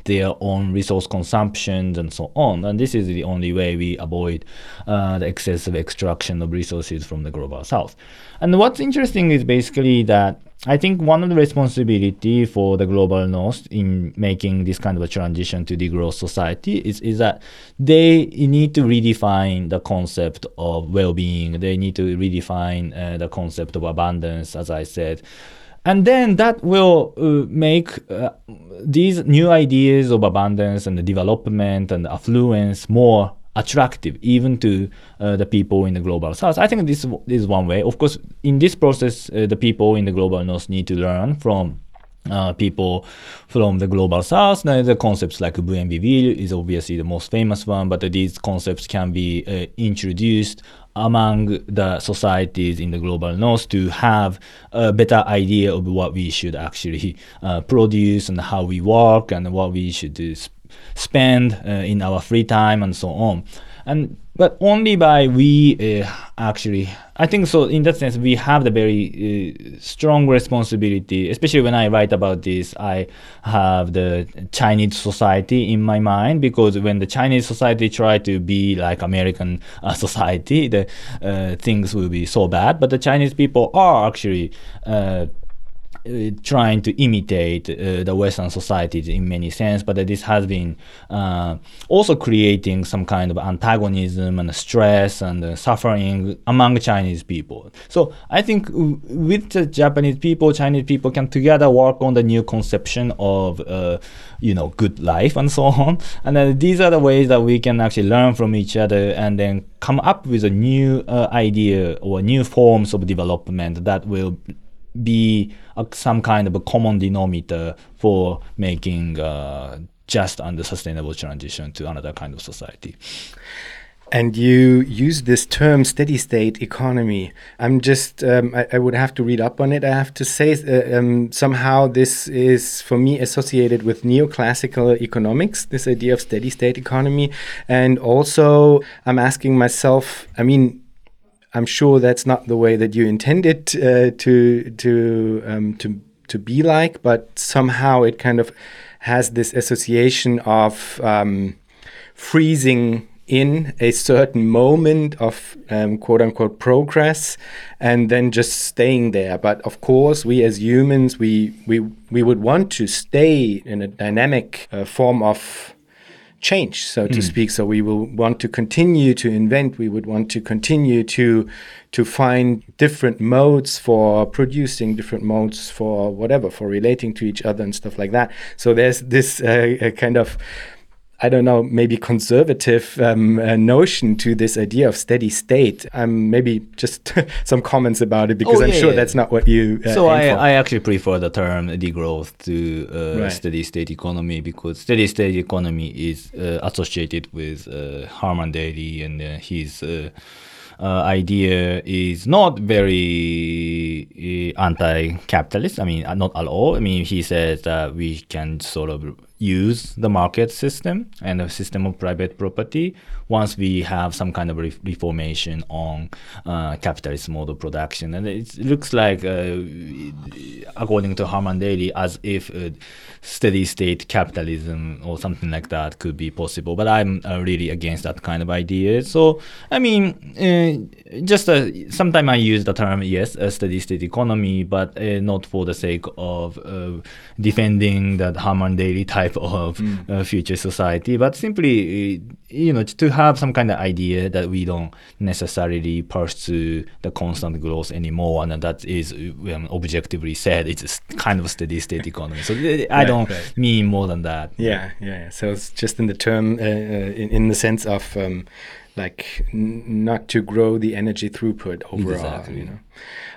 their own resource consumptions and so on. And this is the only way we avoid uh, the excessive extraction of resources from the global south. And what's interesting is basically that I think one of the responsibility for the global north in making this kind of a transition to degrowth society is, is that they need to redefine the concept of well-being. They need to redefine uh, the concept of abundance, as I said and then that will uh, make uh, these new ideas of abundance and development and affluence more attractive even to uh, the people in the global south i think this is one way of course in this process uh, the people in the global north need to learn from uh, people from the global south. Now, the concepts like Buen is obviously the most famous one, but these concepts can be uh, introduced among the societies in the global north to have a better idea of what we should actually uh, produce and how we work and what we should spend uh, in our free time and so on. And but only by we uh, actually i think so in that sense we have the very uh, strong responsibility. Especially when i write about this i have the chinese society in my mind because when the chinese society try to be like american uh, society the uh, things will be so bad. But the chinese people are actually uh, trying to imitate uh, the Western societies in many sense, but this has been uh, also creating some kind of antagonism and stress and suffering among Chinese people. So I think with the Japanese people, Chinese people can together work on the new conception of you know good life and so on and then these are the ways that we can actually learn from each other and then come up with a new uh, idea or new forms of development that will be a, some kind of a common denominator for making uh, just and sustainable transition to another kind of society. And you use this term steady state economy. I'm just, um, I, I, would have to read up on it. I have to say, uh, um, somehow this is for me associated with neoclassical economics, this idea of steady state economy. And also, I'm asking myself, I mean, I'm sure that's not the way that you intended uh, to to um, to to be like, but somehow it kind of has this association of um, freezing in a certain moment of um, quote unquote progress and then just staying there. But of course, we as humans, we we we would want to stay in a dynamic uh, form of change, so to speak. So we will want to continue to invent. We would want to continue to to find different modes for producing, different modes for whatever, for relating to each other and stuff like that. So there's this uh, kind of I don't know, maybe conservative um, uh, notion to this idea of steady state. Um, maybe just some comments about it because Oh, I'm yeah, sure yeah. that's not what you. Uh, so I. I actually prefer the term degrowth to uh, Right. steady state economy because steady state economy is uh, associated with uh, Herman Daly and uh, his uh, uh, idea is not very uh, anti-capitalist. I mean, not at all. I mean, he says that we can sort of use the market system and the system of private property once we have some kind of re- reformation on uh, capitalist mode of production. And it looks like, uh, according to Herman Daly, as if uh, steady state capitalism or something like that could be possible. But I'm uh, really against that kind of idea. So, I mean, uh, just uh, sometimes I use the term, yes, a steady state economy, but not for the sake of defending that Herman Daly type of uh, future society, but simply, uh, you know, to have some kind of idea that we don't necessarily pursue the constant growth anymore, and that is, um, objectively said, it's kind of a steady state economy. So uh, I Right, don't right. mean more than that. Yeah, yeah. yeah. So it's just in the term, uh, uh, in, in the sense of um, like n- not to grow the energy throughput overall. Exactly. You know.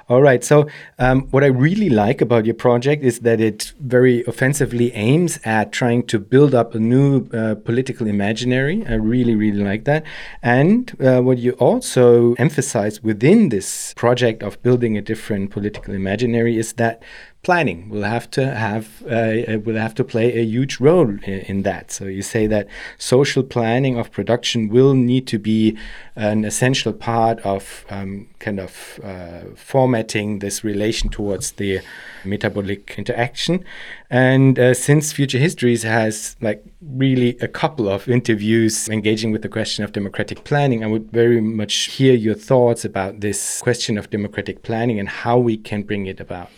All right. So um, what I really like about your project is that it very offensively aims at trying to build up a new uh, political imaginary. I really, really like that. And uh, what you also emphasize within this project of building a different political imaginary is that planning will have to have uh, uh, will have to play a huge role in, in that. So you say that social planning of production will need to be an essential part of um, kind of uh, formatting this relation towards the metabolic interaction. And uh, since Future Histories has like really a couple of interviews engaging with the question of democratic planning, I would very much hear your thoughts about this question of democratic planning and how we can bring it about.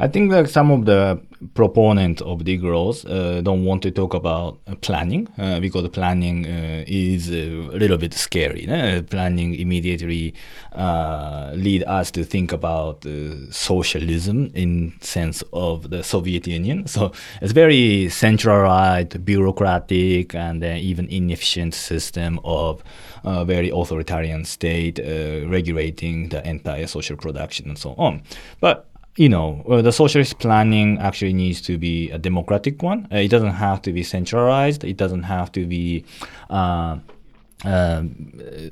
I think that some of the proponents of degrowth uh, don't want to talk about uh, planning uh, because planning uh, is uh, a little bit scary. eh? Planning immediately uh, lead us to think about uh, socialism in sense of the Soviet Union. So it's very centralized, bureaucratic, and even inefficient system of uh, very authoritarian state regulating the entire social production and so on. But you know, uh, the socialist planning actually needs to be a democratic one. Uh, it doesn't have to be centralized. It doesn't have to be uh, uh,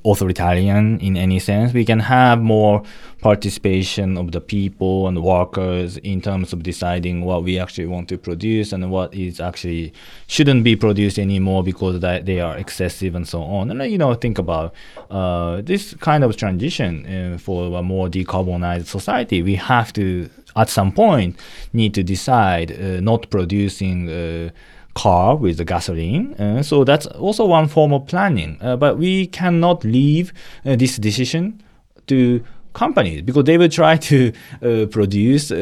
authoritarian in any sense. We can have more participation of the people and workers in terms of deciding what we actually want to produce and what is actually shouldn't be produced anymore because they are excessive and so on. And uh, you know, think about uh, this kind of transition uh, for a more decarbonized society. We have to, at some point, need to decide uh, not producing. Car with the gasoline. Uh, so that's also one form of planning. Uh, but we cannot leave uh, this decision to companies because they will try to uh, produce uh,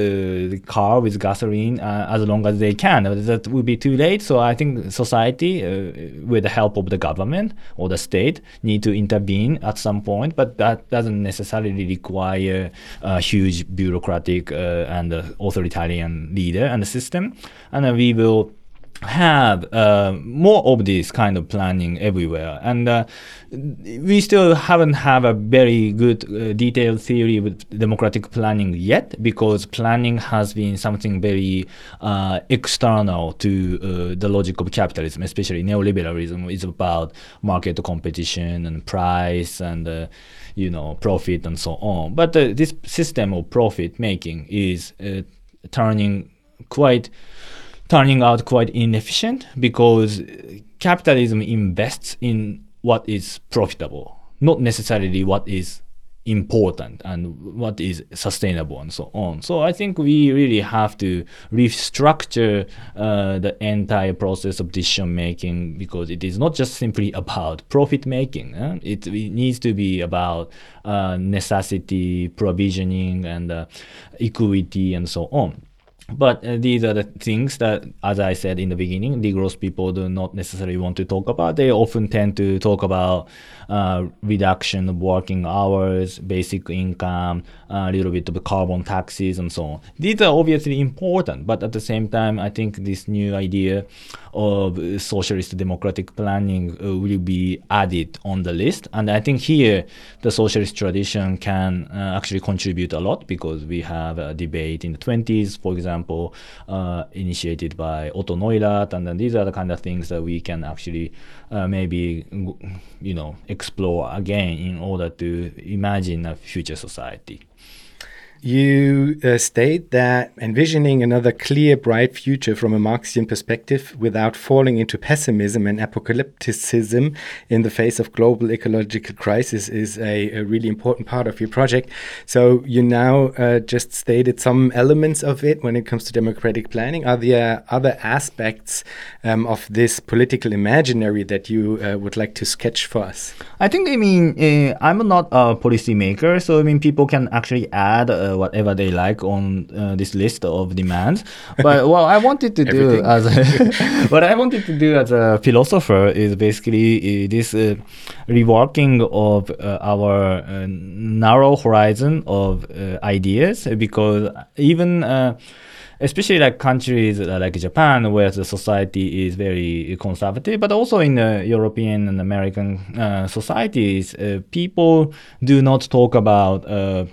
the car with gasoline uh, as long as they can. That will be too late. So I think society, uh, with the help of the government or the state, need to intervene at some point. But that doesn't necessarily require a huge bureaucratic uh, and uh, authoritarian leader and the system. And we will have uh, more of this kind of planning everywhere. And uh, we still haven't have a very good uh, detailed theory with democratic planning yet because planning has been something very uh, external to uh, the logic of capitalism especially neoliberalism. Is about market competition and price and uh, you know profit and so on. But this system of profit making is turning quite turning out quite inefficient because capitalism invests in what is profitable, not necessarily what is important and what is sustainable and so on. So I think we really have to restructure uh, the entire process of decision making because it is not just simply about profit making. eh? It, it needs to be about uh, necessity, provisioning, and uh, equity, and so on. But uh, these are the things that, as I said in the beginning, degrowth people do not necessarily want to talk about. They often tend to talk about uh, reduction of working hours, basic income, a little bit of carbon taxes, and so on. These are obviously important, but at the same time, I think this new idea of socialist democratic planning uh, will be added on the list. And I think here the socialist tradition can uh, actually contribute a lot because we have a debate in the 20s, for example, uh, initiated by Otto Neurath, and then these are the kind of things that we can actually uh, maybe, you know, explore again in order to imagine a future society. You uh, state that envisioning another clear, bright future from a Marxian perspective without falling into pessimism and apocalypticism in the face of global ecological crisis is a, a really important part of your project. So, you now uh, just stated some elements of it when it comes to democratic planning. Are there other aspects um, of this political imaginary that you uh, would like to sketch for us? I think, I mean, uh, I'm not a policymaker, so I mean, people can actually add uh, whatever they like on uh, this list of demands. But what I wanted to do as a, what I wanted to do as a philosopher is basically uh, this uh, reworking of uh, our uh, narrow horizon of uh, ideas because even especially like countries like Japan, where the society is very conservative, but also in the European and American uh, societies, uh, people do not talk about uh,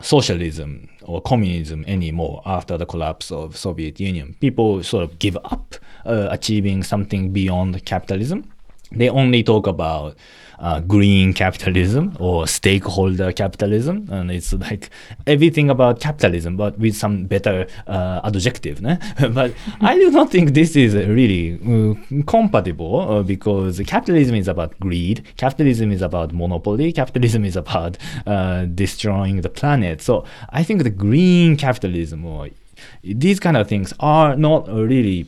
socialism or communism anymore after the collapse of Soviet Union. People sort of give up uh, achieving something beyond capitalism. They only talk about uh, green capitalism or stakeholder capitalism, and it's like everything about capitalism, but with some better uh, adjective. Ne? but I do not think this is really uh, compatible uh, because capitalism is about greed, capitalism is about monopoly, capitalism is about uh, destroying the planet. So I think the green capitalism or these kind of things are not really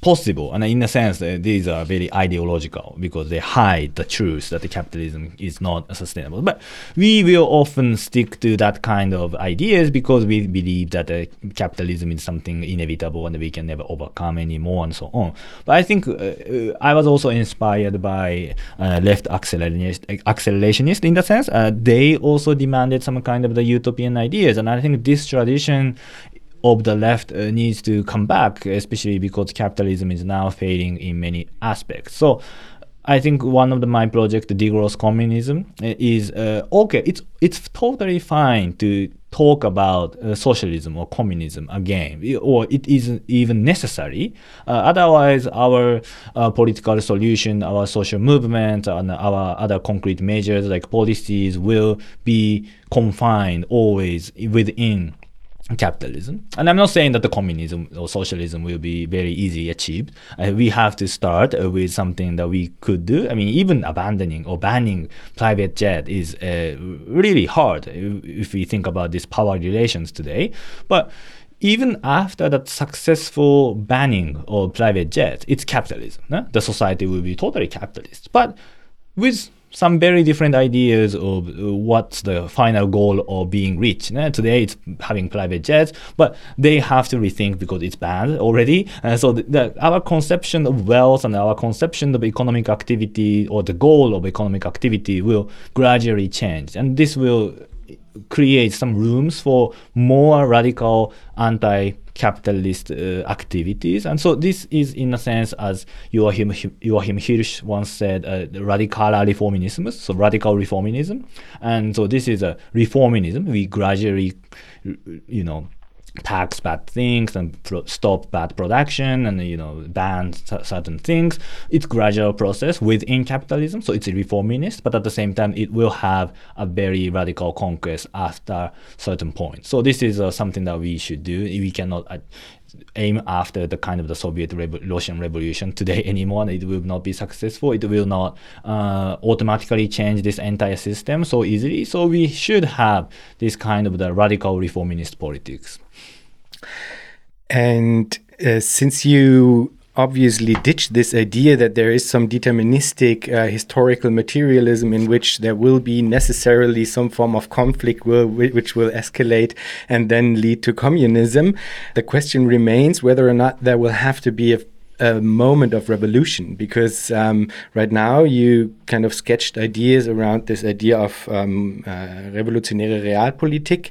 possible. And in a sense uh, these are very ideological because they hide the truth that the capitalism is not sustainable. But we will often stick to that kind of ideas because we believe that uh, capitalism is something inevitable and we can never overcome anymore and so on. But i think uh, uh i was also inspired by uh, left accelerationist, accelerationist in the sense uh, they also demanded some kind of the utopian ideas. And i think this tradition of the left uh, needs to come back, especially because capitalism is now failing in many aspects. So I think one of the, my project, degrowth communism, uh, is uh, okay. It's it's totally fine to talk about uh, socialism or communism again, or it isn't even necessary. Uh, otherwise, our uh, political solution, our social movement, and our other concrete measures like policies will be confined always within capitalism. And I'm not saying that the communism or socialism will be very easy achieved. Uh, we have to start uh, with something that we could do. I mean, even abandoning or banning private jet is uh, really hard if we think about these power relations today. But even after that successful banning of private jets, it's capitalism. The society will be totally capitalist. But with some very different ideas of uh, what's the final goal of being rich. Today it's having private jets, but they have to rethink because it's banned already. Uh, so the, the, our conception of wealth and our conception of economic activity or the goal of economic activity will gradually change. And this will create some rooms for more radical anti capitalist uh, activities. And so this is, in a sense, as Joachim, Joachim Hirsch once said, uh, radicaler reformism, so radical reformism. And so this is a reformism. We gradually, you know, tax bad things and pro- stop bad production and you know ban certain things it's gradual process within capitalism so it's reformist but at the same time it will have a very radical conquest after certain point so this is uh, something that we should do we cannot uh, aim after the kind of the Soviet Russian Revolution today anymore. It will not be successful. It will not uh, automatically change this entire system so easily. So we should have this kind of the radical reformist politics. And uh, since you obviously ditch this idea that there is some deterministic uh, historical materialism in which there will be necessarily some form of conflict will, which will escalate and then lead to communism. The question remains whether or not there will have to be a a moment of revolution because um, right now you kind of sketched ideas around this idea of um, uh, revolutionäre Realpolitik,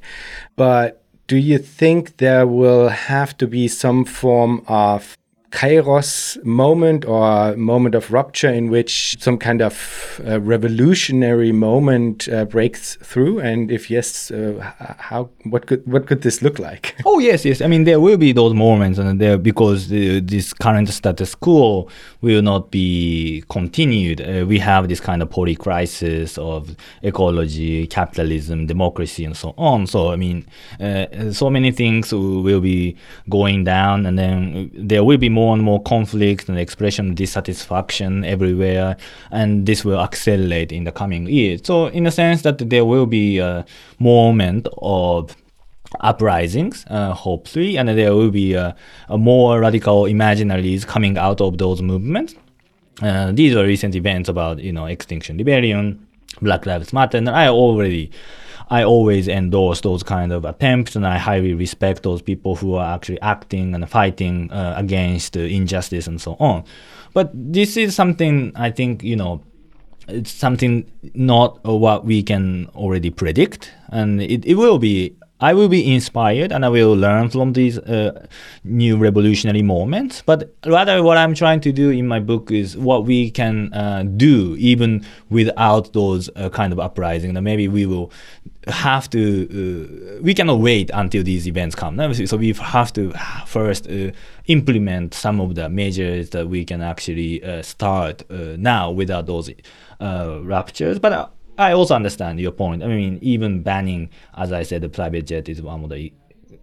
but do you think there will have to be some form of kairos moment or moment of rupture in which some kind of uh, revolutionary moment uh, breaks through? And if yes uh, how what could what could this look like? Oh yes yes. I mean there will be those moments and there because the, this current status quo will not be continued. Uh, we have this kind of polycrisis of ecology capitalism democracy and so on. So i mean uh, so many things will be going down and then there will be more more and more conflict and expression of dissatisfaction everywhere, and this will accelerate in the coming years. So, in a sense, that there will be a moment of uprisings, uh, hopefully, and there will be a, more radical imaginaries coming out of those movements. Uh, these are recent events about you know Extinction Rebellion, Black Lives Matter, and I already I always endorse those kind of attempts, and I highly respect those people who are actually acting and fighting uh, against injustice and so on. But this is something I think you know it's something not what we can already predict, and it, it will be I will be inspired and I will learn from these uh, new revolutionary moments. But rather, what I'm trying to do in my book is what we can uh, do even without those uh, kind of uprising. And maybe we will have to, uh, we cannot wait until these events come. So we have to first uh, implement some of the measures that we can actually uh, start now without those ruptures. But I also understand your point. I mean, even banning, as I said, the private jet is one of the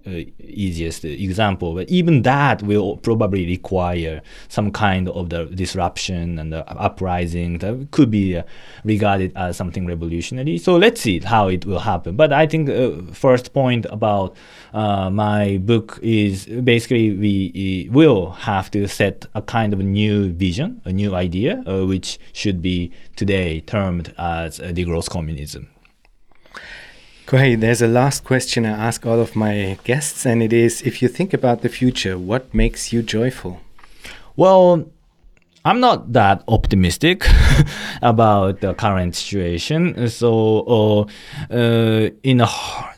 easiest example, but even that will probably require some kind of the disruption and the uprising that could be uh, regarded as something revolutionary. So let's see how it will happen. But I think uh, first point about uh, my book is basically we will have to set a kind of new vision, a new idea, uh, which should be today termed as uh, degrowth communism. Kohei, there's a last question I ask all of my guests, and it is if you think about the future, what makes you joyful? Well, I'm not that optimistic about the current situation. So, uh, uh, in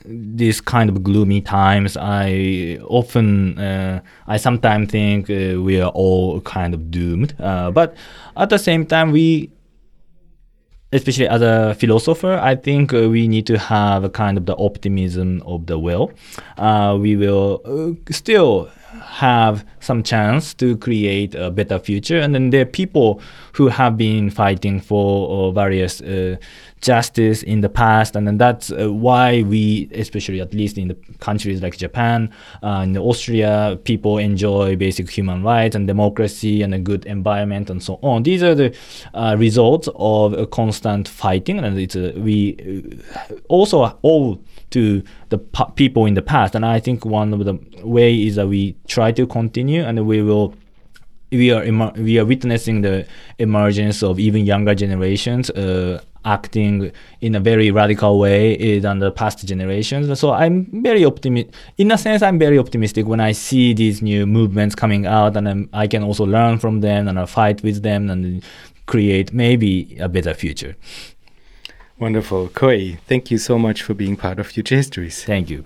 these kind of gloomy times, I often, uh, I sometimes think uh, we are all kind of doomed. Uh, but at the same time, we especially as a philosopher, I think uh, we need to have a kind of the optimism of the will. Uh, we will uh, still have some chance to create a better future. And then there are people who have been fighting for uh, various uh, justice in the past, and then that's uh, why we, especially at least in the countries like Japan and Austria, people enjoy basic human rights and democracy and a good environment and so on. These are the uh, results of a constant fighting, and it's we also owe to the people in the past. And I think one of the way is that we try to continue, and we will. We are we are witnessing the emergence of even younger generations uh, acting in a very radical way than the past generations. So I'm very optimistic. In a sense, I'm very optimistic when I see these new movements coming out, and I'm, i can also learn from them and I fight with them and create maybe a better future. Wonderful. Kohei, thank you so much for being part of Future Histories. Thank you.